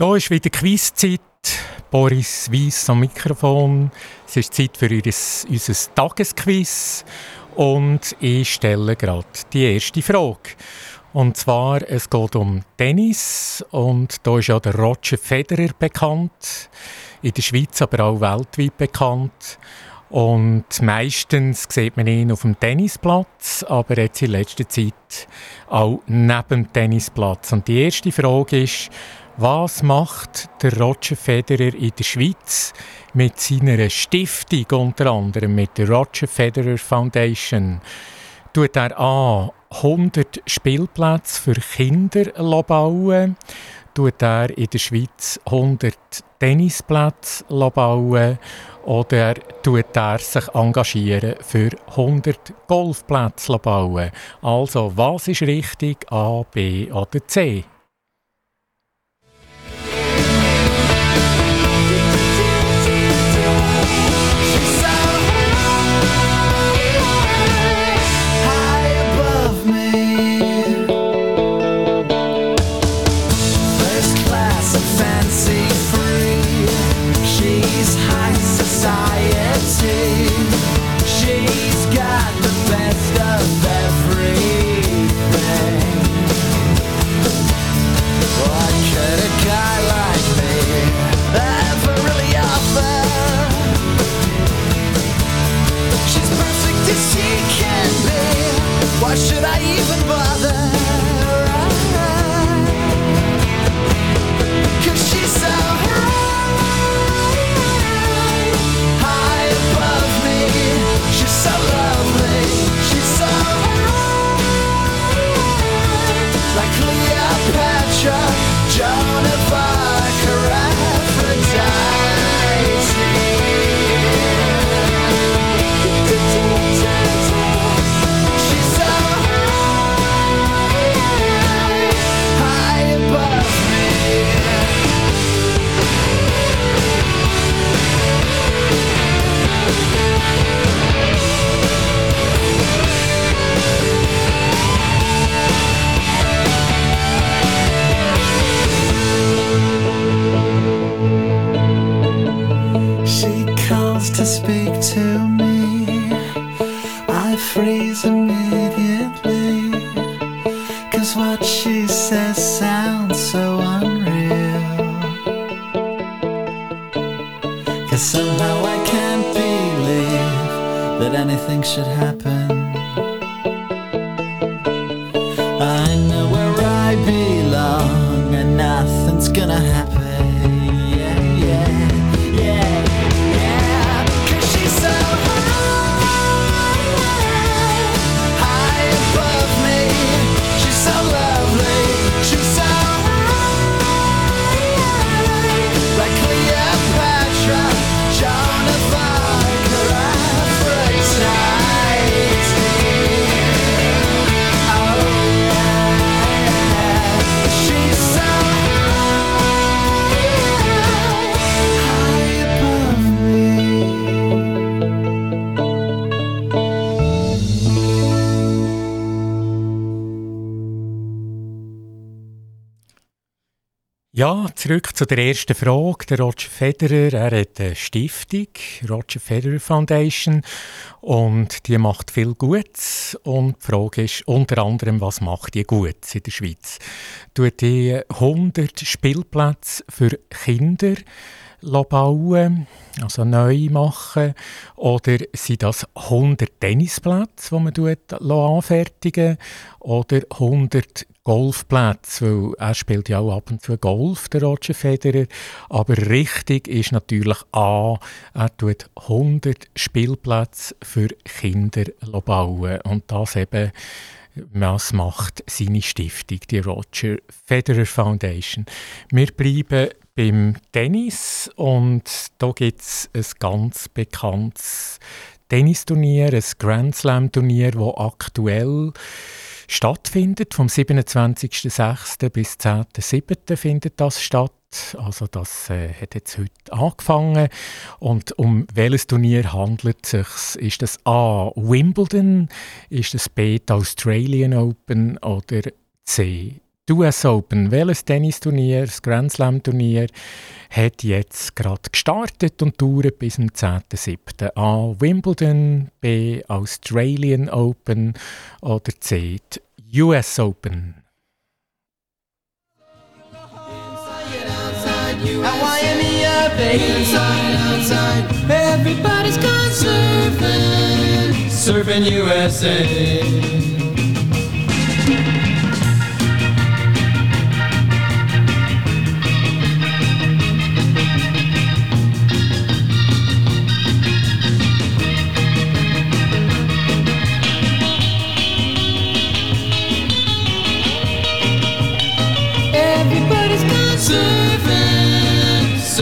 Da ist wieder Quizzeit. Boris Weiss am Mikrofon. Es ist Zeit für unser Tagesquiz. Und ich stelle gerade die erste Frage. Und zwar, es geht um Tennis. Und da ist ja der Roger Federer bekannt. In der Schweiz, aber auch weltweit bekannt. Und meistens sieht man ihn auf dem Tennisplatz, aber jetzt in letzter Zeit auch neben dem Tennisplatz. Und die erste Frage ist, was macht der Roger Federer in der Schweiz mit seiner Stiftung, unter anderem mit der Roger Federer Foundation? Tut er an 100 Spielplätze für Kinder bauen? Tut er in der Schweiz 100 Tennisplätze bauen? Oder tut er sich engagieren für 100 Golfplätze bauen? Also, was ist richtig? A, B oder C? Ja, zurück zu der ersten Frage. Der Roger Federer, er hat eine Stiftung, Roger Federer Foundation, und die macht viel Gutes. Und die Frage ist unter anderem, was macht die Gutes in der Schweiz? Tut die 100 Spielplätze für Kinder bauen, also neu machen, oder sind das 100 Tennisplätze, die man anfertigen oder 100 Golfplätze, weil er spielt ja auch ab und zu Golf, der Roger Federer. Aber richtig ist natürlich A, er tut 100 Spielplätze für Kinder bauen. Und das eben, was macht seine Stiftung, die Roger Federer Foundation. Wir bleiben beim Tennis und da gibt es ein ganz bekanntes Tennisturnier, ein Grand Slam Turnier, das aktuell stattfindet. Vom 27.06. bis 10.07. findet das statt. Also das äh, hat jetzt heute angefangen. Und um welches Turnier handelt es sich? Ist das A. Wimbledon? Ist das B. Australian Open? Oder C. Die US Open, welches Tennisturnier, das Grand Slam Turnier, hat jetzt gerade gestartet und dauert bis zum 10.07. A. Wimbledon, B. Australian Open oder C. US Open. Everybody's gone surfing, surfing USA.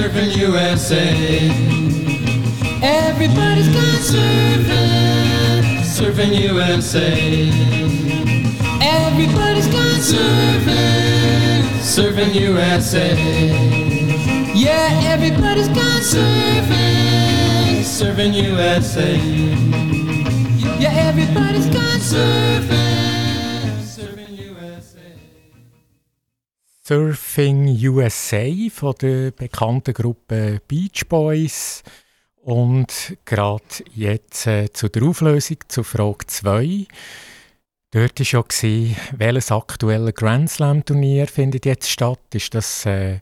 Surfing USA. Everybody's gone surfing, surfing USA. Everybody's gone surfing, surfing USA. Yeah, everybody's gone surfing, surfing USA. Yeah, everybody's gone surfing. Surfing USA von der bekannten Gruppe Beach Boys. Und gerade jetzt äh, zu der Auflösung, zu Frage 2. Dort war ja, gewesen, welches aktuelle Grand Slam Turnier findet jetzt statt? Ist das äh,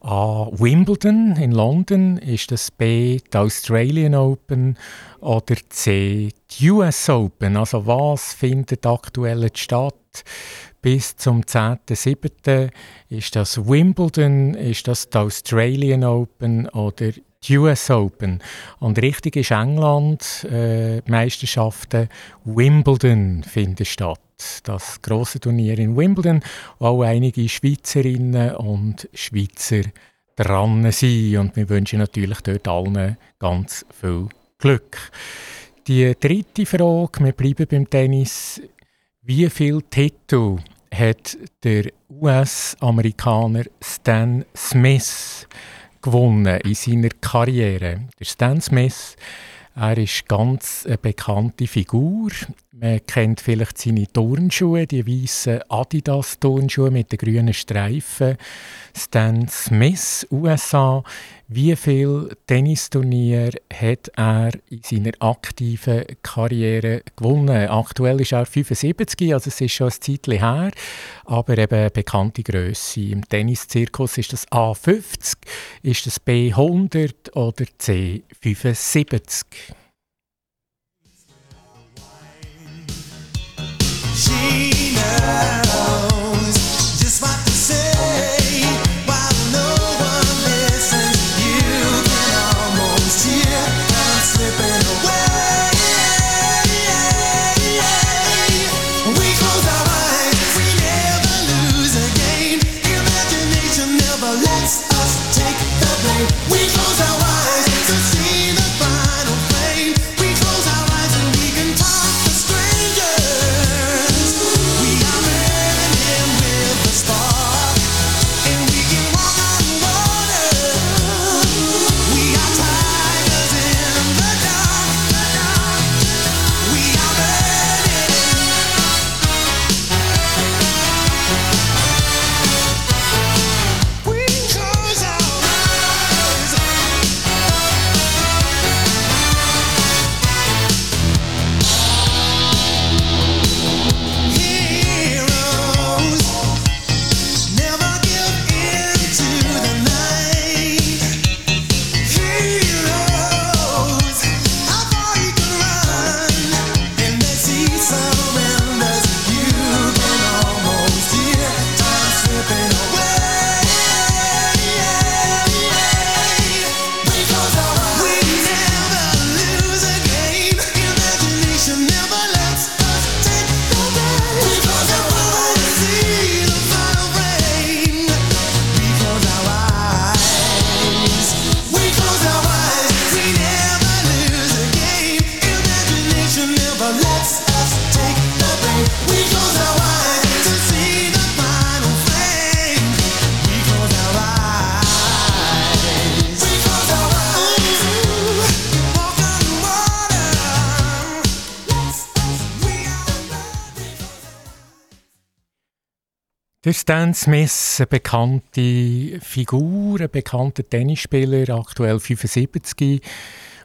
A. Wimbledon in London? Ist das B. die Australian Open? Oder C. die US Open? Also was findet aktuell statt? Bis zum 10.07. ist das Wimbledon, ist das die Australian Open oder die US Open. Und richtig ist England, äh, Meisterschaften Wimbledon finden statt. Das große Turnier in Wimbledon, wo auch einige Schweizerinnen und Schweizer dran sind. Und wir wünschen natürlich dort allen ganz viel Glück. Die dritte Frage, wir bleiben beim Tennis. Wie viele Titel hat der US-Amerikaner Stan Smith gewonnen in seiner Karriere. Der Stan Smith, er ist ganz eine bekannte Figur. Man kennt vielleicht seine Turnschuhe, die weißen Adidas-Turnschuhe mit den grünen Streifen. Stan Smith, USA, wie viele Tennisturniere hat er in seiner aktiven Karriere gewonnen? Aktuell ist er 75, also es ist schon ein Zeitchen her, aber eben bekannte Größe. Im Tenniszirkus ist das A50, ist das B100 oder C75? She knows Stan Smith, eine bekannte Figur, ein bekannter Tennisspieler, aktuell 75,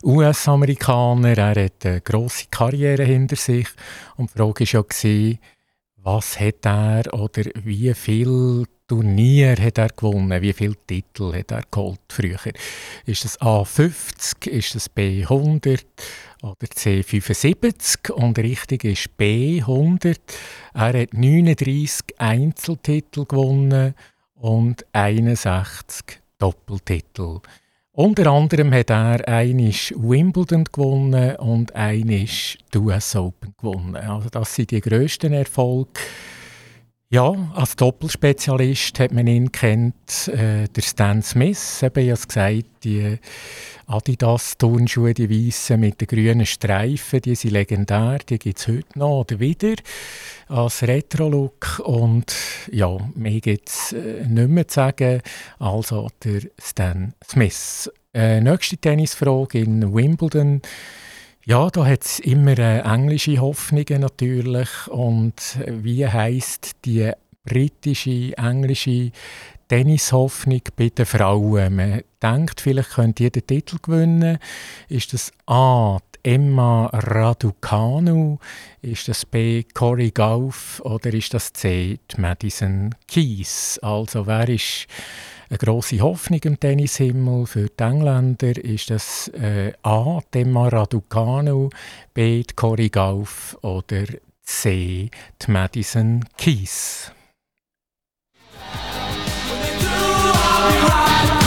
US-Amerikaner. Er hat eine grosse Karriere hinter sich. Und die Frage war ja, was hat er oder wie viel Turnier hat er gewonnen? Wie viele Titel hat er geholt früher? Ist das A50? Ist das B100? Oder C75? Und richtig ist B100. Er hat 39 Einzeltitel gewonnen und 61 Doppeltitel. Unter anderem hat er einisch Wimbledon gewonnen und einisch US Open gewonnen. Also das sind die grössten Erfolge ja, als Doppelspezialist hat man ihn kennt, äh, der Stan Smith, eben, ich habe gesagt, die Adidas-Turnschuhe, die weißen mit den grünen Streifen, die sind legendär, die gibt es heute noch oder wieder als Retro-Look und ja, mehr gibt es äh, nicht mehr zu sagen, also der Stan Smith. Äh, nächste Tennisfrage in Wimbledon. Ja, da hat es immer äh, englische Hoffnungen natürlich. Und wie heißt die britische, englische Tennishoffnung bei den Frauen? Man denkt, vielleicht könnte den Titel gewinnen. Ist das A. Emma Raducanu? Ist das B. Cory Gauff? Oder ist das C. Madison Keys? Also, wer ist eine grosse Hoffnung im Tennishimmel für die Engländer ist das äh, A. Demma Raducanu, B. Cory Gauff oder C. Madison Keys. Zurück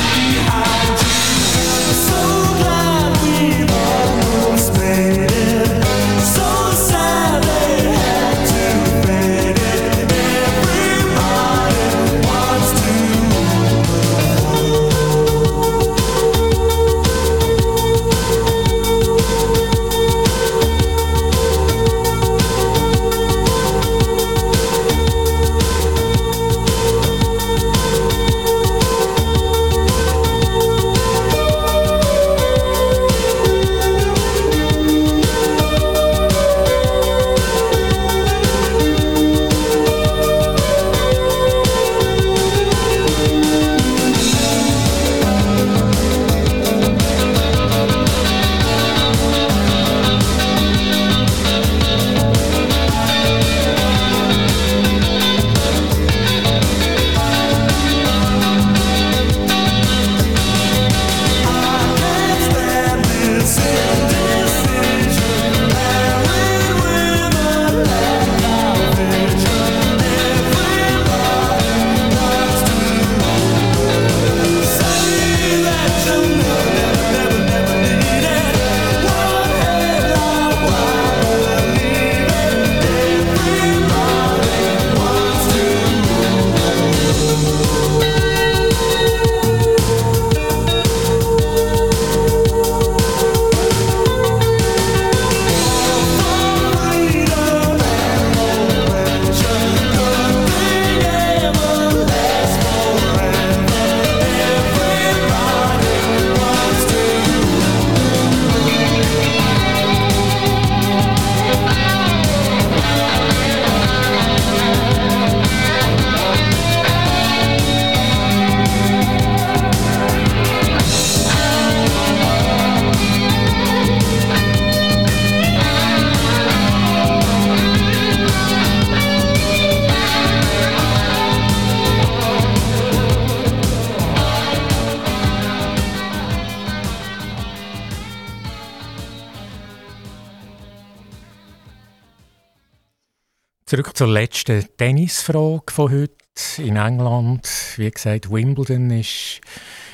zur letzten Tennisfrage von heute. In England, wie gesagt, Wimbledon ist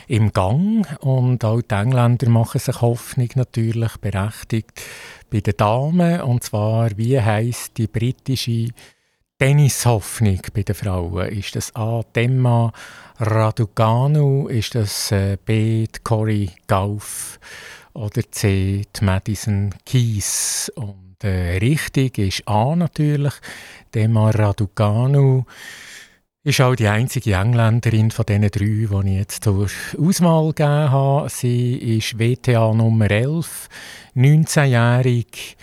im Gang und auch die Engländer machen sich Hoffnung natürlich berechtigt bei den Damen. Und zwar, wie heißt die britische Tennishoffnung bei den Frauen? Ist das A. Demma Raducanu? Ist das äh, B. Cory Gauff? Oder C. Madison Keys? Und äh, richtig ist A natürlich. Demar Raducanu ist auch die einzige Engländerin von diesen drei, die ich jetzt zur Auswahl gegeben habe. Sie ist WTA Nummer 11, 19-jährig,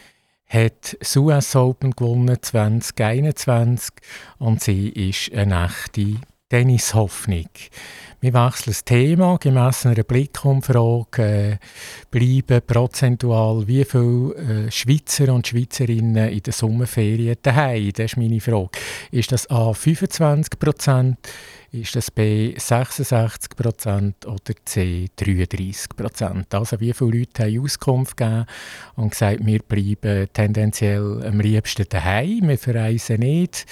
hat das US Open gewonnen 2021 und sie ist eine echte Tennishoffnung. Wir wechseln das Thema. Gemäss einer Blickumfrage äh, bleiben prozentual wie viele äh, Schweizer und Schweizerinnen in den Sommerferien daheim? Das ist meine Frage. Ist das A 25 Prozent? ist das B 66% oder C 33% Also wie viele Leute haben Auskunft gegeben und gesagt, wir bleiben tendenziell am liebsten daheim, wir verreisen nicht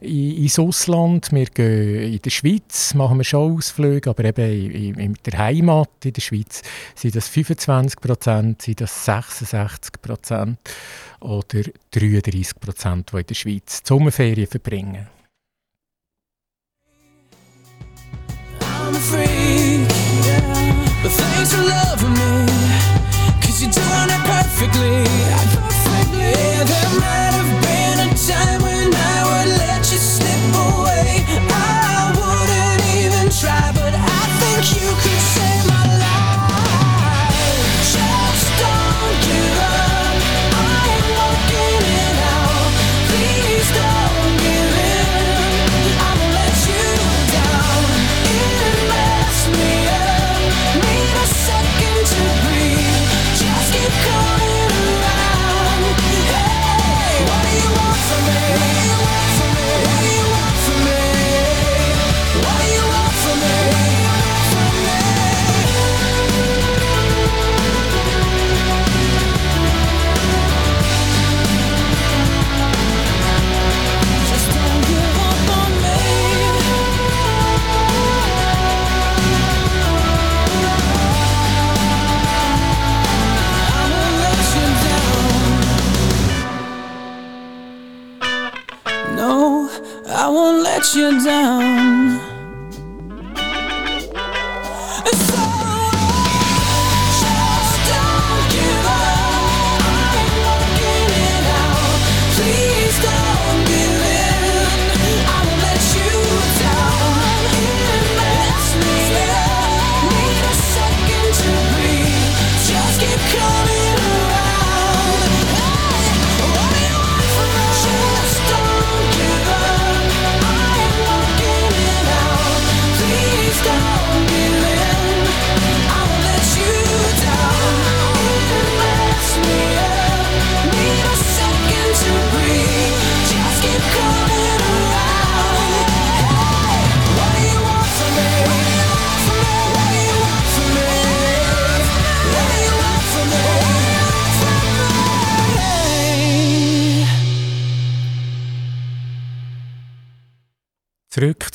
ins Ausland, wir gehen in der Schweiz, machen wir schon Ausflüge, aber eben in, in der Heimat in der Schweiz sind das 25% sind das 66% oder 33% die in der Schweiz die Sommerferien verbringen. I'm a freak. But thanks for loving me. Cause you're doing it perfectly. perfectly. Yeah, there might have been a time when I you down.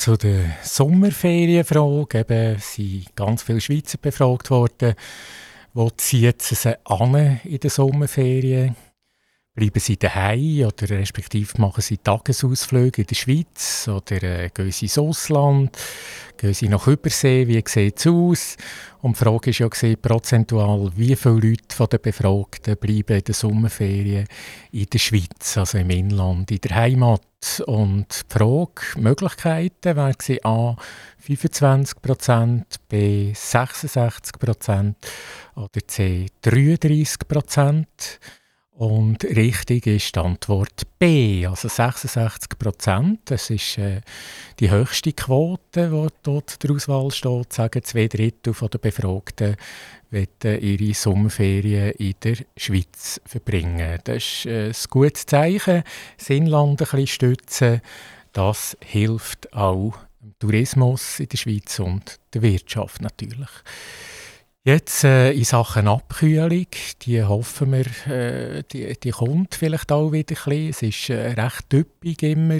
Zu der Sommerferienfrage. Eben sind ganz viele Schweizer befragt worden. Wo ziehen sie sie an in den Sommerferien? Bleiben sie daheim oder respektive machen sie Tagesausflüge in der Schweiz oder äh, gehen sie ins Ausland? Gehen sie nach Übersee? Wie sieht es aus? Und die Frage war ja, gewesen, prozentual, wie viele Leute von den Befragten bleiben in den Sommerferien in der Schweiz, also im Inland, in der Heimat? Und die Frage, Möglichkeiten, wäre gewesen, A, 25%, B, 66% oder C, 33%. Und richtig ist die Antwort B, also 66 Prozent. Das ist äh, die höchste Quote, die dort der Auswahl steht. Sagen zwei Drittel der Befragten wollen ihre Sommerferien in der Schweiz verbringen. Das ist äh, ein gutes Zeichen. Das Inland ein bisschen stützen, das hilft auch dem Tourismus in der Schweiz und der Wirtschaft natürlich. Jetzt äh, in Sachen Abkühlung, die hoffen wir, äh, die, die kommt vielleicht auch wieder ein bisschen. Es ist äh, recht typisch immer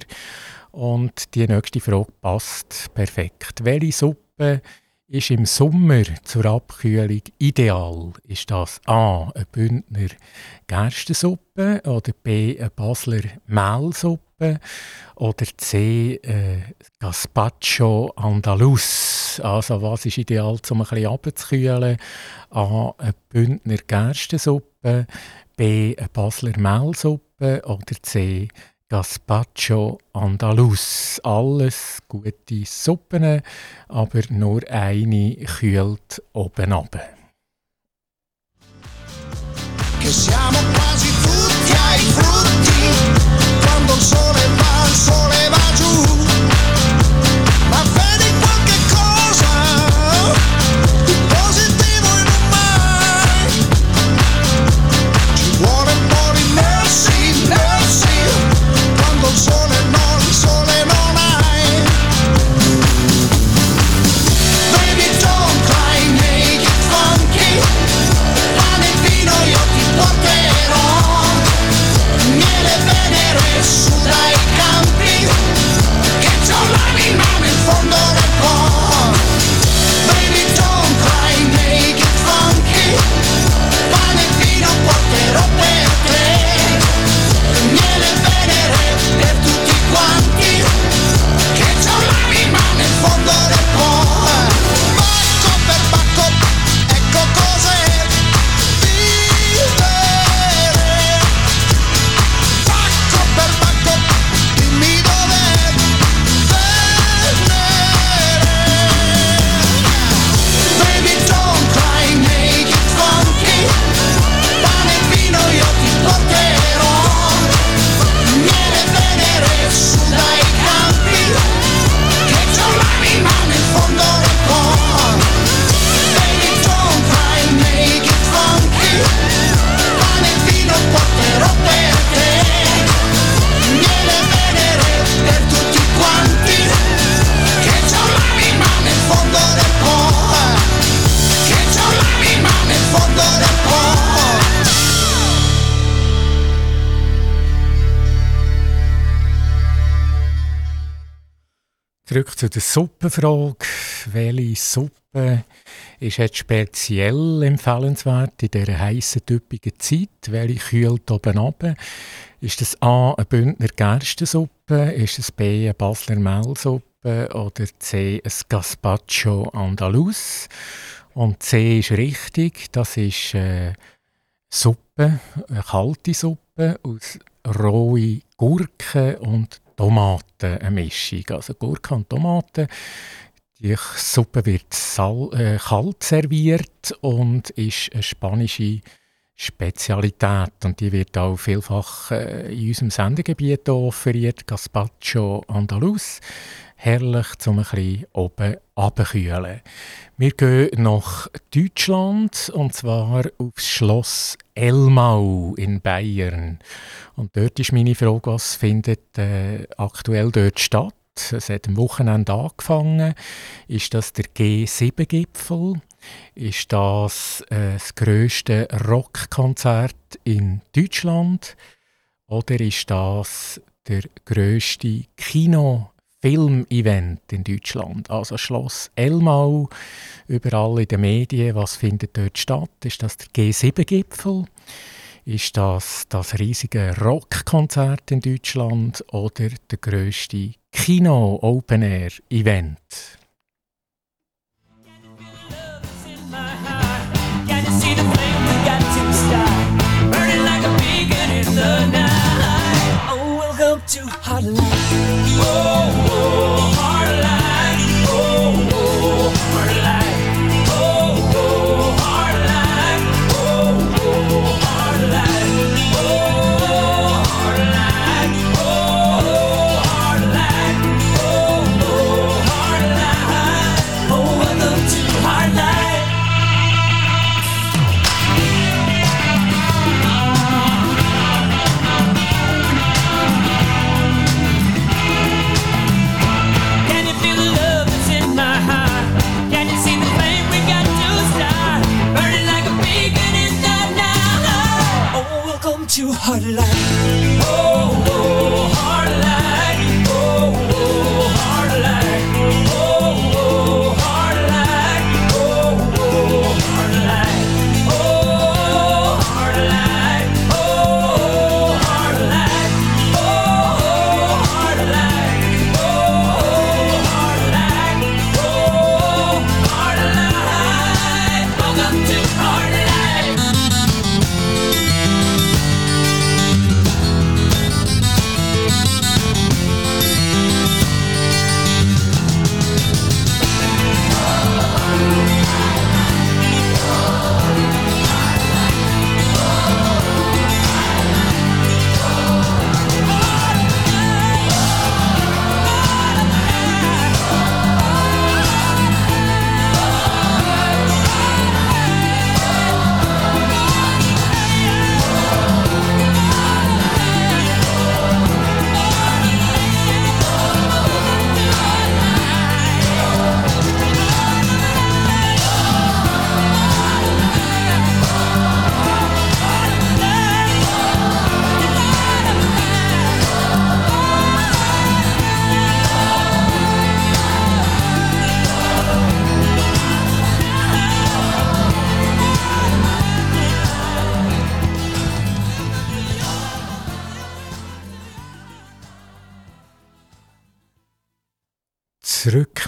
und die nächste Frage passt perfekt. Welche Suppe ist im Sommer zur Abkühlung ideal? Ist das A. eine Bündner Gerstensuppe oder B. eine Basler Mehlsuppe oder C. Äh, Gazpacho Andalus? Also was ist ideal, um ein bisschen abzukühlen? A. eine Bündner Gerstensuppe, B. eine Basler Mehlsuppe oder C. Gazpacho Andalus. Alles gute Suppen, aber nur eine kühlt oben runter. che siamo quasi tutti sole va, il sole va giù. Ma fe- der Suppenfrage. Welche Suppe ist jetzt speziell empfehlenswert in dieser heißen, typigen Zeit? Welche kühlt oben ab? Ist das A eine Bündner Gerstensuppe? Ist es B eine Basler Mehlsuppe? Oder C ein Gazpacho Andalus? Und C ist richtig, das ist äh, Suppe, eine kalte Suppe aus rohe Gurken und Tomaten, eine Mischung. Also Gurke und Tomaten. Die Suppe wird sal äh, kalt serviert und ist eine spanische Spezialität. Und die wird auch vielfach äh, in unserem Sendegebiet offeriert. Gazpacho Andalus. Herrlich, um ein bisschen oben abzukühlen. Wir gehen nach Deutschland und zwar aufs Schloss Elmau in Bayern. Und dort ist meine Frage, was findet äh, aktuell dort statt? Es hat am Wochenende angefangen. Ist das der G7-Gipfel? Ist das äh, das grösste Rockkonzert in Deutschland? Oder ist das der grösste Kino Filmevent in Deutschland. Also Schloss Elmau, überall in den Medien. Was findet dort statt? Ist das der G7-Gipfel? Ist das das riesige Rockkonzert in Deutschland oder der grösste Kino-Open-Air-Event? to oh,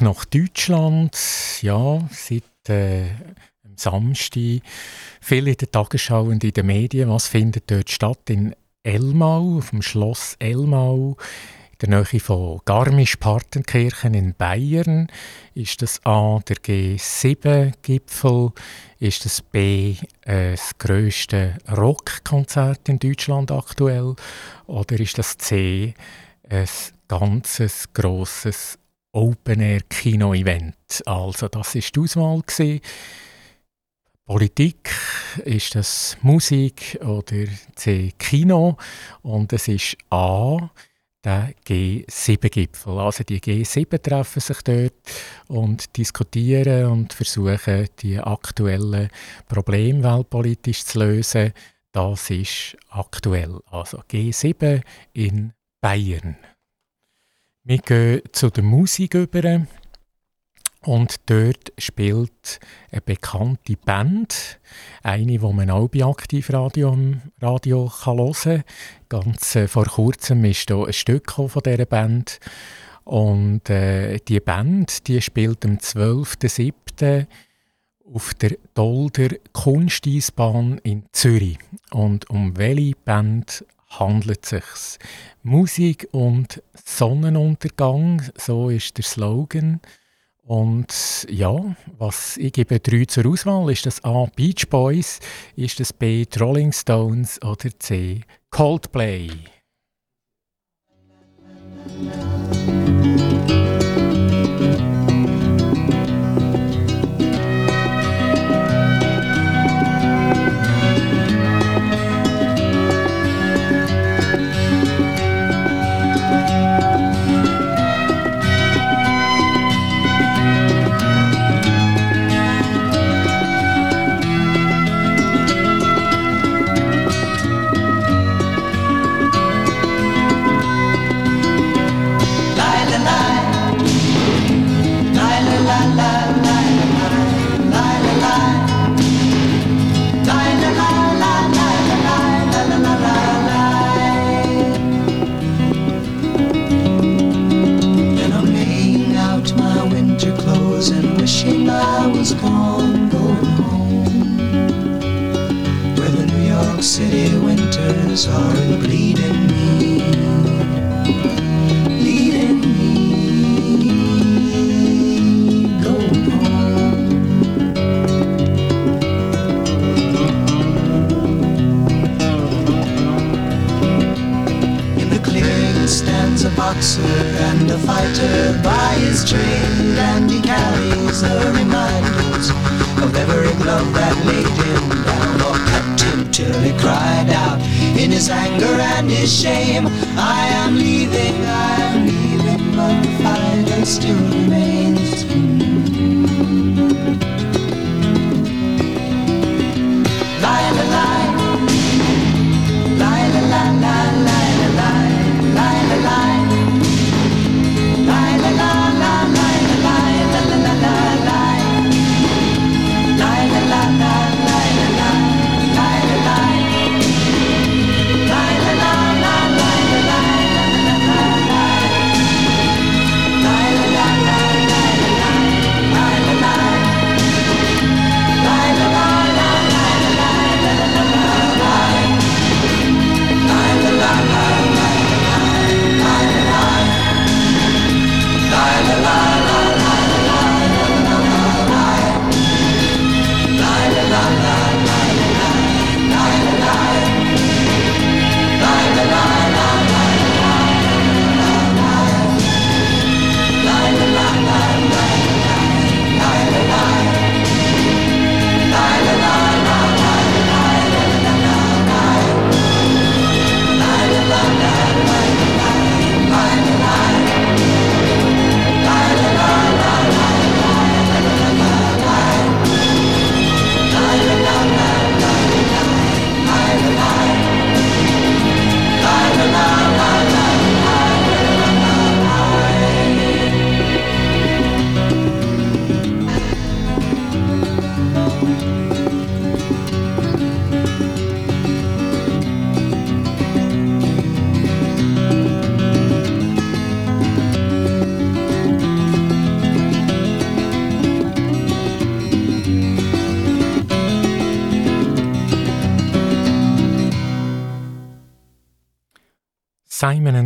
nach Deutschland. Ja, seit äh, Samstag. Viel in der Tagesschau und in den Medien. Was findet dort statt? In Elmau, auf dem Schloss Elmau, in der Nähe von Garmisch-Partenkirchen in Bayern. Ist das A, der G7-Gipfel? Ist das B, äh, das grösste Rockkonzert in Deutschland aktuell? Oder ist das C, ein ganzes grosses Open-Air-Kino-Event? Also das ist die Auswahl. Politik, ist das Musik oder C Kino und es ist A der G7-Gipfel. Also die G7 treffen sich dort und diskutieren und versuchen, die aktuellen Probleme weltpolitisch zu lösen. Das ist aktuell. Also G7 in Bayern. Wir gehen zu der Musik über. Und dort spielt eine bekannte Band, eine, die man auch bei Aktivradio Radio kann hören kann. Ganz äh, vor kurzem ist hier ein Stück von dieser Band. Und äh, die Band die spielt am 12.07. auf der Dolder Kunsteisbahn in Zürich. Und um welche Band handelt es sich? Musik und Sonnenuntergang, so ist der Slogan. Und ja, was, ich gebe drei zur Auswahl. Ist das A. Beach Boys, ist das B. Rolling Stones oder C. Coldplay? city winters are bleeding me. Leading me. Home. In the clearing stands a boxer and a fighter by his train, and he carries the reminders of every glove that laid till he cried out in his anger and his shame, I am leaving, I am leaving, but the fire still remains.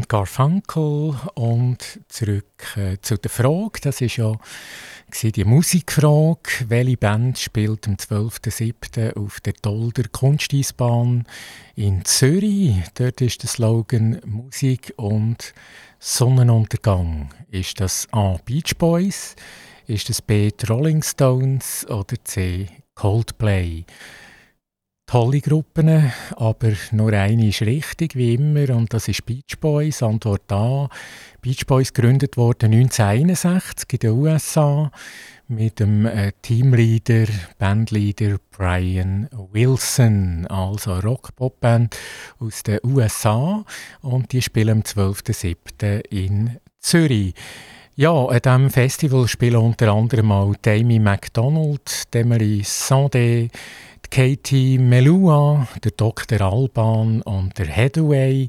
Simon Garfunkel und zurück äh, zu der Frage. Das ist ja die Musikfrage. Welche Band spielt am 12.07. auf der Dolder Kunsteisbahn in Zürich? Dort ist der Slogan Musik und Sonnenuntergang. Ist das A. Beach Boys? Ist das B. Rolling Stones oder C. Coldplay? Tolle Gruppen, aber nur eine ist richtig, wie immer, und das ist Beach Boys. Antwort A. Beach Boys gegründet worden 1961 in den USA mit dem äh, Teamleader, Bandleader Brian Wilson, also Rock-Pop-Band aus den USA. Und die spielen am 12.07. in Zürich. Ja, an diesem Festival spielen unter anderem auch Amy MacDonald, Demery Sandé, Katie Melua, der Dr. Alban und der Hathaway.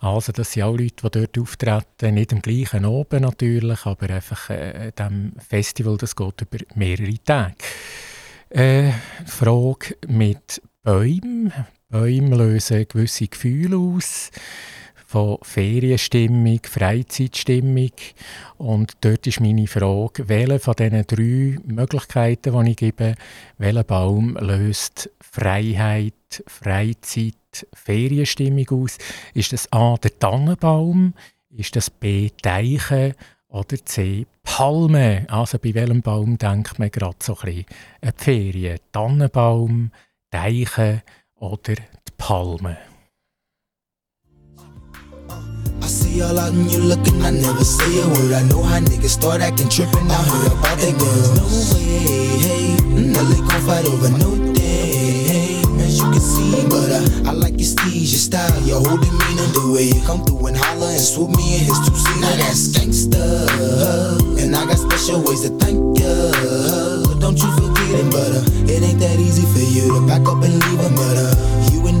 Also das sind auch Leute, die dort auftreten, nicht am gleichen oben natürlich, aber einfach äh, dem Festival, das geht über mehrere Tage. Äh, Frage mit Bäumen. Bäume lösen gewisse Gefühle aus von Ferienstimmung, Freizeitstimmung. Und dort ist meine Frage, welche von diesen drei Möglichkeiten, die ich gebe, welcher Baum löst Freiheit, Freizeit, Ferienstimmung aus? Ist das A, der Tannenbaum? Ist das B, Teiche? Oder C, Palme? Also bei welchem Baum denkt man gerade so ein bisschen an Ferien? Tannenbaum, Teiche oder die Palme? See all out and you looking, I never say a word. I know how niggas start acting trippin'. I heard about the girls. No way, hey, Nelly gon' fight over no day, hey, as you can see. But uh, I like your steez, your style, your whole demeanor, the way you come through and holler and swoop me in his two seater. Now that's gangsta, and I got special ways to thank ya. Don't you forget it, but uh, it ain't that easy for you to back up and leave him, but uh, you and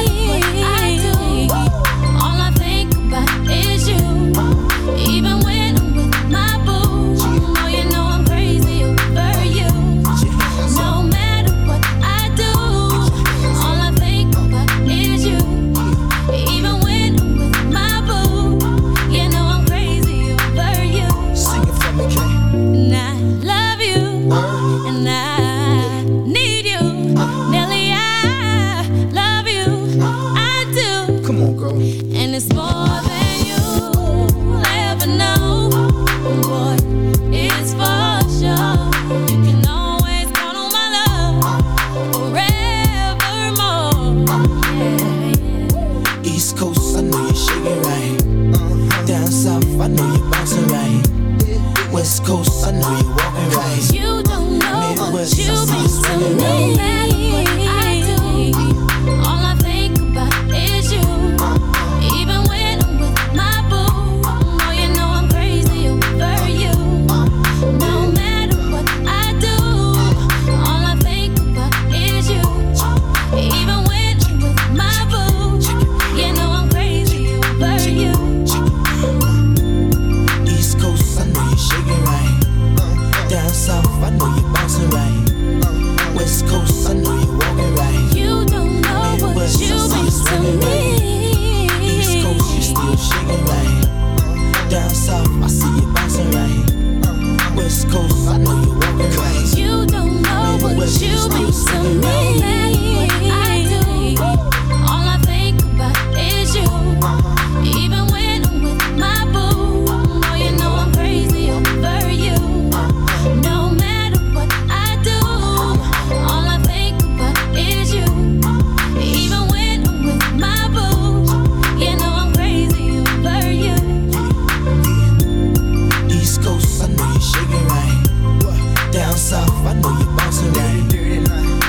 I know you bouncing. Dirty,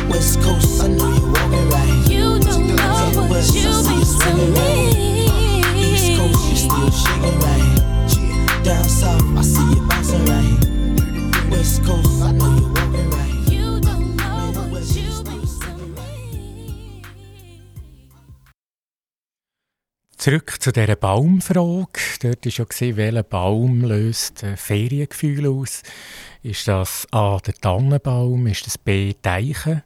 West coast, I know Zurück zu dieser Baumfrage. Dort war ja, welcher Baum löst Feriengefühl aus? Ist das A, der Tannenbaum, ist das B, Teichen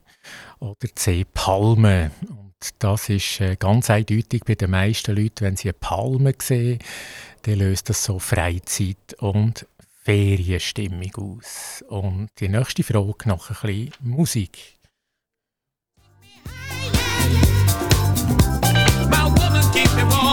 oder C, Palme? Und das ist äh, ganz eindeutig bei den meisten Leuten, wenn sie eine Palme sehen, dann löst das so Freizeit und Ferienstimmung aus. Und die nächste Frage nach ein bisschen Musik. Keep me warm.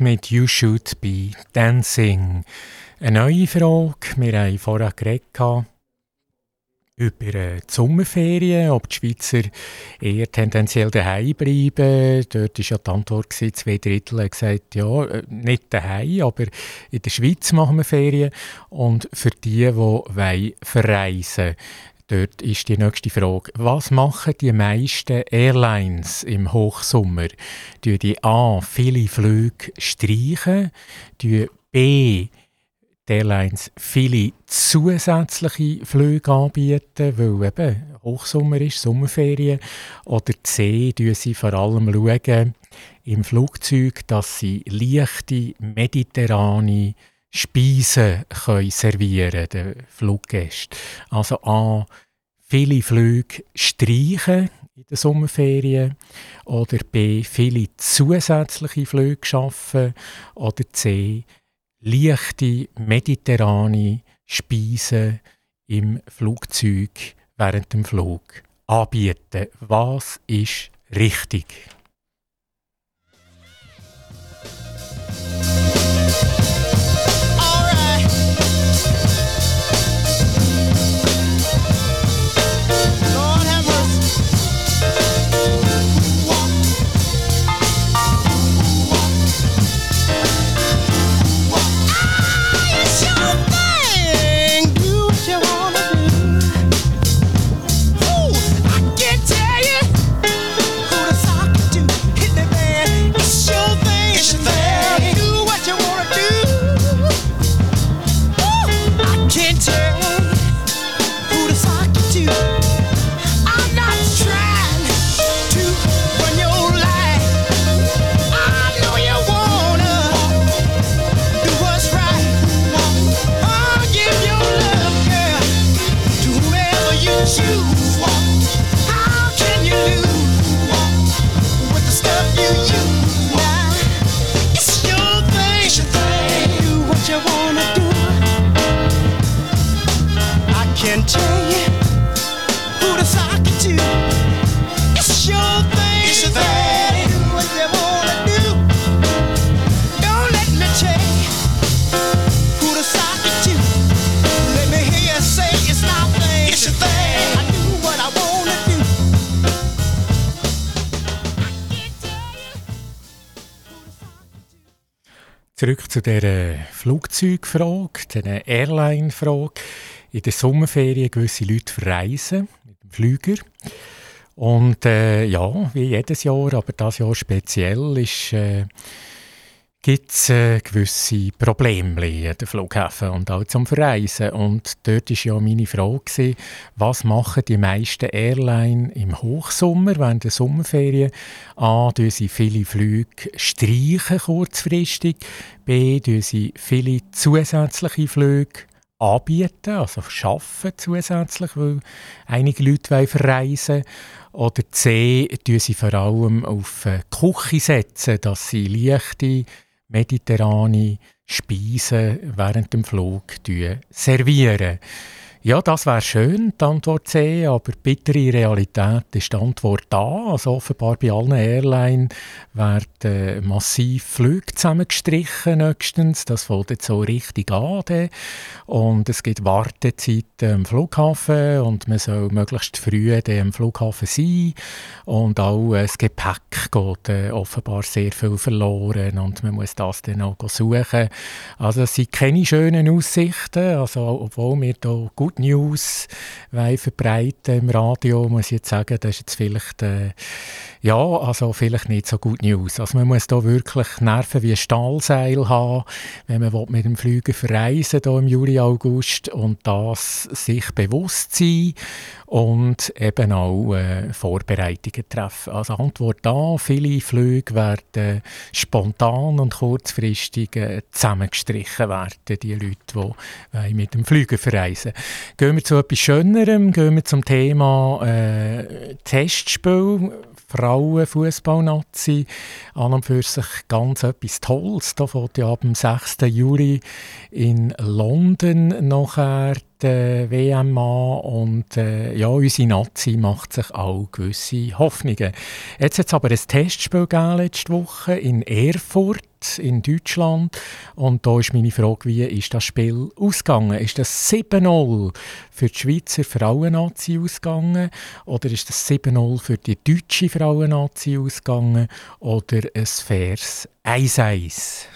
Mit You Should Be Dancing. Eine neue Frage. Wir haben vorher geredet über äh, die Sommerferien, ob die Schweizer eher tendenziell daheim bleiben. Dort war ja die Antwort, zwei Drittel haben gesagt, ja, äh, nicht daheim, aber in der Schweiz machen wir Ferien. Und für die, die verreisen wollen, Dort ist die nächste Frage. Was machen die meisten Airlines im Hochsommer? Die die A. viele Flüge streichen, die B. die Airlines viele zusätzliche Flüge anbieten, weil eben Hochsommer ist, Sommerferien. Oder C, schauen sie vor allem schauen im Flugzeug, dass sie leichte mediterrane Speisen können servieren den Fluggästen. Also A, viele Flüge streichen in den Sommerferien oder B, viele zusätzliche Flüge schaffen oder C, leichte mediterrane Speisen im Flugzeug während dem Flug anbieten. Was ist richtig? Zurück zu der Flugzeugfrage, der Airline-Frage. In der Sommerferien gewisse Leute verreisen mit dem Flüger. Und äh, ja, wie jedes Jahr, aber das Jahr speziell, ist äh, gibt es äh, gewisse Probleme an den Flughäfen und auch zum Verreisen. Und dort war ja meine Frage, gewesen, was machen die meisten Airlines im Hochsommer, während der Sommerferien? A, tun sie viele Flüge streichen kurzfristig. B, tun sie viele zusätzliche Flüge anbieten, also schaffen zusätzlich, weil einige Leute wollen verreisen Oder C, tun sie vor allem auf äh, Küche setzen, dass sie leichte mediterrane Speisen während dem Flug servieren. Ja, das wäre schön, die Antwort C, aber bittere Realität ist die Antwort da. Also offenbar bei allen Airlines werden massiv Flüge zusammengestrichen nächstens. Das fällt jetzt so richtig an. Und es gibt Wartezeiten am Flughafen und man soll möglichst früh am Flughafen sein. Und auch das Gepäck geht äh, offenbar sehr viel verloren und man muss das dann auch suchen. Also es sind keine schönen Aussichten, also obwohl wir hier gut Good News verbreiten im Radio, muss ich jetzt sagen, das ist jetzt vielleicht, äh, ja, also vielleicht nicht so Good News. Also man muss da wirklich Nerven wie Stahlseil haben, wenn man mit dem Flüger verreisen hier im Juli, August und das sich bewusst sein und eben auch äh, Vorbereitungen treffen. Also Antwort da, viele Flüge werden spontan und kurzfristig äh, zusammengestrichen werden, die Leute, die äh, mit dem Flüger verreisen. Gehen wir zu etwas Schönerem, gehen wir zum Thema äh, Testspiel. Frauenfußballnazi an und für sich ganz etwas Tolles. Da fängt ja ab dem 6. Juli in London nachher die WM und äh, ja, unsere Nazi macht sich auch gewisse Hoffnungen. Jetzt hat es aber ein Testspiel gegeben letzte Woche in Erfurt in Deutschland und da ist meine Frage, wie ist das Spiel ausgegangen? Ist das 7-0 für die Schweizer Frauennazi ausgegangen oder ist das 7-0 für die deutsche Frauennazi ausgegangen oder ein faires 1-1?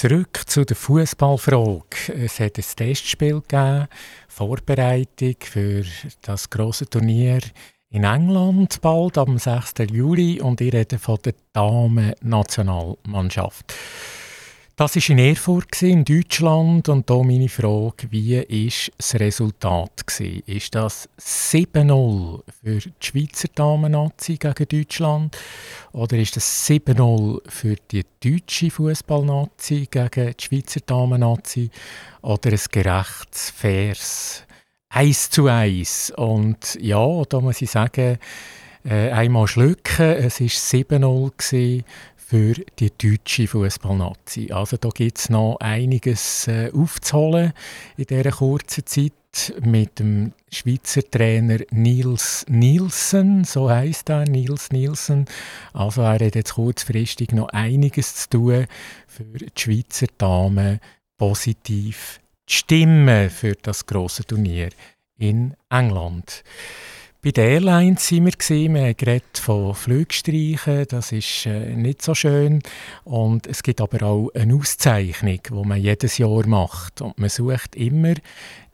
Zurück zu der Fußballfrage. Es hat ein Testspiel gegeben, Vorbereitung für das große Turnier in England bald am 6. Juli und ich rede von der Damen-Nationalmannschaft. Das war in Erfurt, in Deutschland. Und hier meine Frage, wie war das Resultat? Gewesen? Ist das 7-0 für die Schweizer Damen-Nazi gegen Deutschland? Oder ist das 7-0 für die deutsche Fußball-Nazi gegen die Schweizer Damen-Nazi? Oder ein gerechtes, faires 1 zu 1? Und ja, da muss ich sagen, äh, einmal schlucken, es war 7-0 für die deutsche Fußballnazi. Also da gibt es noch einiges äh, aufzuholen in dieser kurzen Zeit mit dem Schweizer Trainer Nils Nielsen, so heißt er, Nils Nielsen. Also er hat jetzt kurzfristig noch einiges zu tun, für die Schweizer Damen positiv zu stimmen für das große Turnier in England. Bei den Airlines sind wir, wir haben geredet von Flugstreichen, das ist äh, nicht so schön. Und es gibt aber auch eine Auszeichnung, die man jedes Jahr macht. Und man sucht immer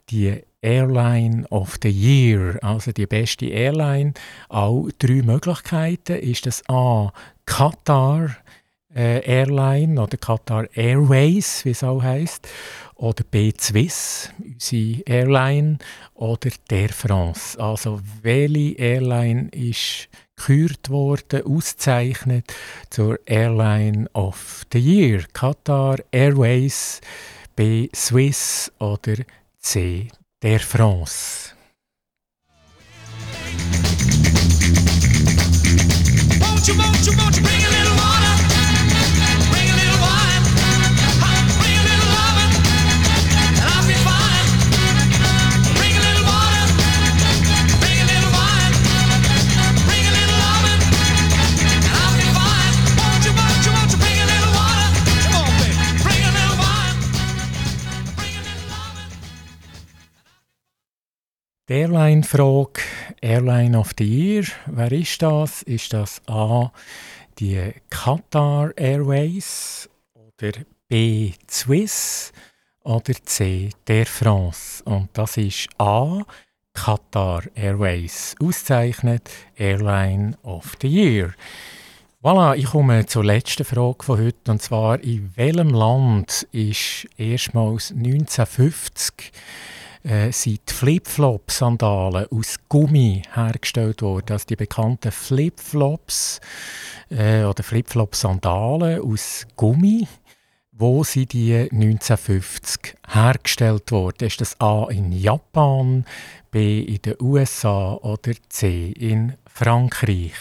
die Airline of the Year, also die beste Airline. Auch drei Möglichkeiten ist das A. Qatar äh, Airline oder Qatar Airways, wie es auch heisst oder B Swiss, unsere Airline, oder der France. Also welche Airline ist gekürt worden, ausgezeichnet zur Airline of the Year? Qatar Airways, B Swiss oder C der France. Won't you, won't you, won't you bring a little water? Die Airline-Frage, Airline of the Year, wer ist das? Ist das A, die Qatar Airways oder B, Swiss oder C, der France? Und das ist A, Qatar Airways, auszeichnet Airline of the Year. Voilà, ich komme zur letzten Frage von heute, und zwar, in welchem Land ist erstmals 1950 äh, sind die Flip-Flop-Sandalen aus Gummi hergestellt worden. Also die bekannten Flip-Flops äh, oder Flip-Flop-Sandalen aus Gummi. Wo sind die 1950 hergestellt worden? Ist das A in Japan, B in den USA oder C in Frankreich?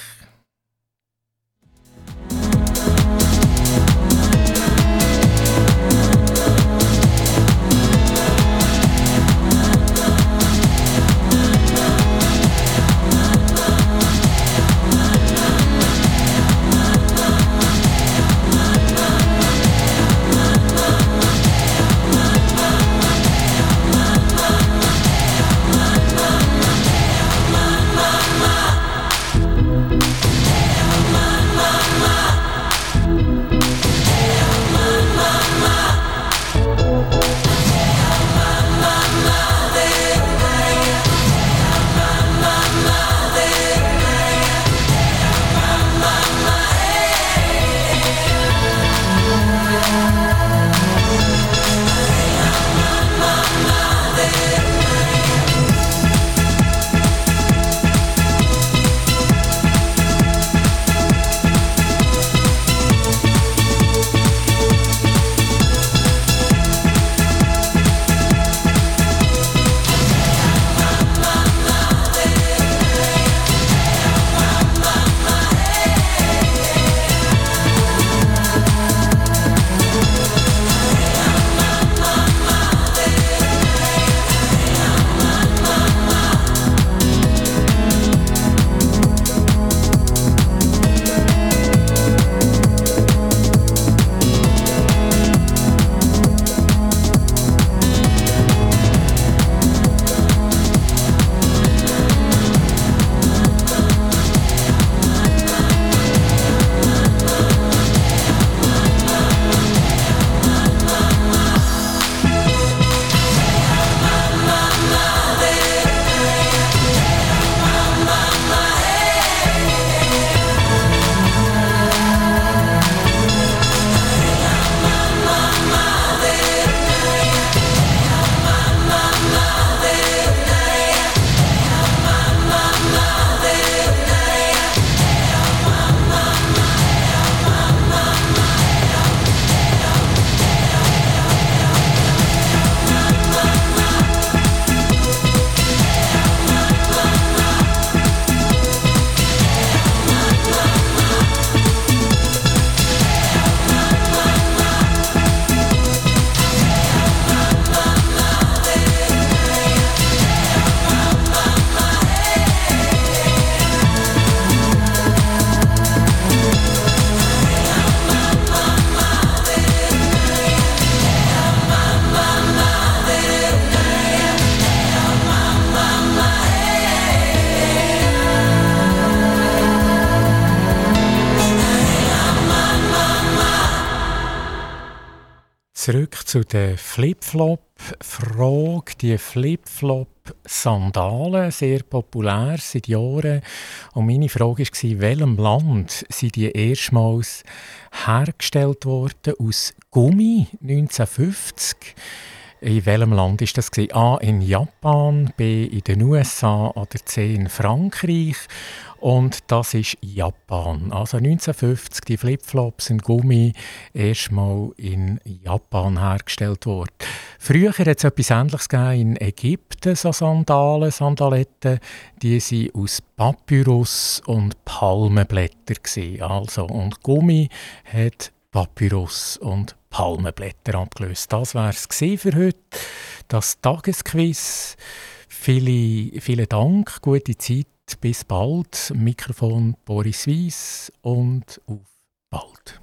Zurück zu der Flip-Flop-Frage. Die Flip-Flop-Sandalen, sehr populär seit Jahren. Und meine Frage war, in welchem Land sind die erstmals hergestellt worden aus Gummi 1950? In welchem Land ist das? A. In Japan, B. in den USA oder C. in Frankreich. Und das ist Japan. Also 1950, die Flipflops in Gummi erstmal in Japan hergestellt worden. Früher hat es etwas Ähnliches in Ägypten, so Sandalen, Sandaletten. Die waren aus Papyrus und Palmenblätter. Also, und Gummi hat Papyrus und Palmenblätter abgelöst. Das wäre es für heute. Das Tagesquiz. Viele, vielen Dank, gute Zeit bis bald. Mikrofon Boris Weiss und auf bald.